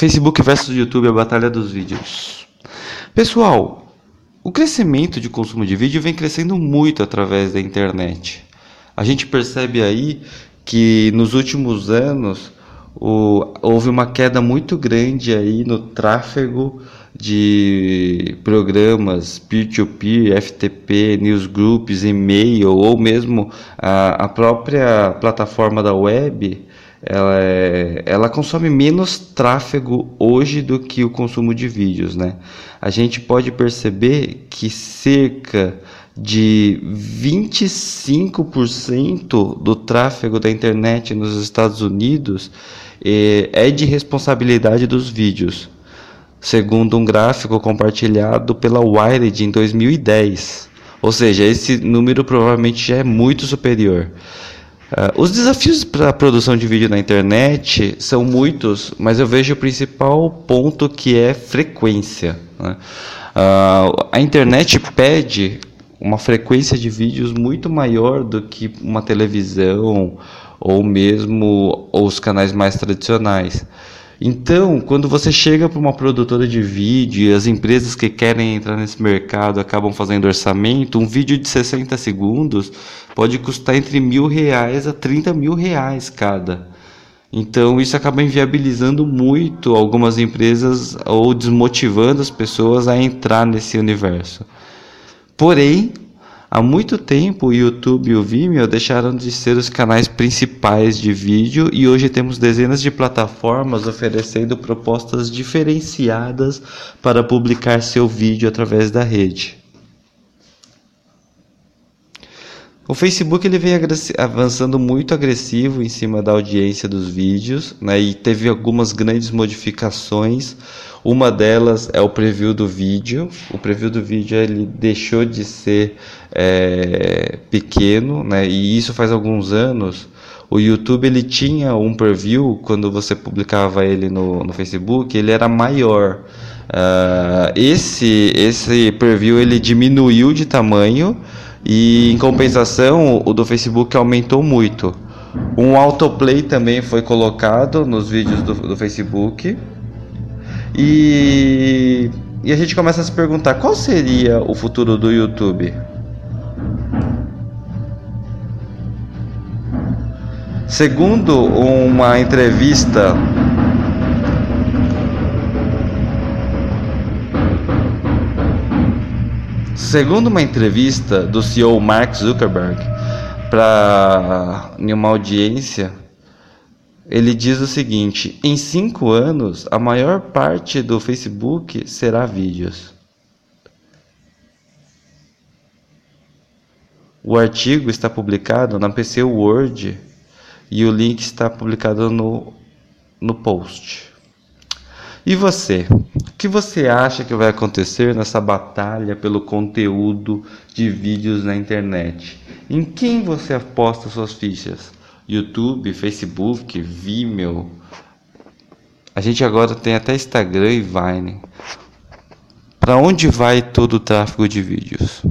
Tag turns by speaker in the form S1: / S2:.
S1: Facebook versus YouTube, a batalha dos vídeos. Pessoal, o crescimento de consumo de vídeo vem crescendo muito através da internet. A gente percebe aí que nos últimos anos o, houve uma queda muito grande aí no tráfego de programas peer-to-peer, FTP, newsgroups, e-mail ou mesmo a, a própria plataforma da web, ela, é, ela consome menos tráfego hoje do que o consumo de vídeos, né? A gente pode perceber que cerca de 25% do tráfego da internet nos Estados Unidos é, é de responsabilidade dos vídeos, segundo um gráfico compartilhado pela Wired em 2010. Ou seja, esse número provavelmente já é muito superior. Uh, os desafios para a produção de vídeo na internet são muitos, mas eu vejo o principal ponto que é frequência. Né? Uh, a internet pede uma frequência de vídeos muito maior do que uma televisão ou mesmo os canais mais tradicionais. Então, quando você chega para uma produtora de vídeo as empresas que querem entrar nesse mercado acabam fazendo orçamento, um vídeo de 60 segundos pode custar entre mil reais a 30 mil reais cada. Então, isso acaba inviabilizando muito algumas empresas ou desmotivando as pessoas a entrar nesse universo. Porém, há muito tempo o YouTube e o Vimeo deixaram de ser os canais principais de vídeo e hoje temos dezenas de plataformas oferecendo propostas diferenciadas para publicar seu vídeo através da rede. O Facebook ele vem avançando muito agressivo em cima da audiência dos vídeos, né, e teve algumas grandes modificações. Uma delas é o preview do vídeo. O preview do vídeo ele deixou de ser é, pequeno, né, e isso faz alguns anos. O YouTube ele tinha um preview quando você publicava ele no, no Facebook, ele era maior. Uh, esse esse preview ele diminuiu de tamanho e em compensação, o do Facebook aumentou muito. Um autoplay também foi colocado nos vídeos do, do Facebook. E, e a gente começa a se perguntar qual seria o futuro do YouTube? Segundo uma entrevista Segundo uma entrevista do CEO Mark Zuckerberg para uma audiência, ele diz o seguinte: em cinco anos, a maior parte do Facebook será vídeos. O artigo está publicado na PC Word e o link está publicado no, no post. E você? O que você acha que vai acontecer nessa batalha pelo conteúdo de vídeos na internet? Em quem você aposta suas fichas? YouTube, Facebook, Vimeo? A gente agora tem até Instagram e Vine. Para onde vai todo o tráfego de vídeos?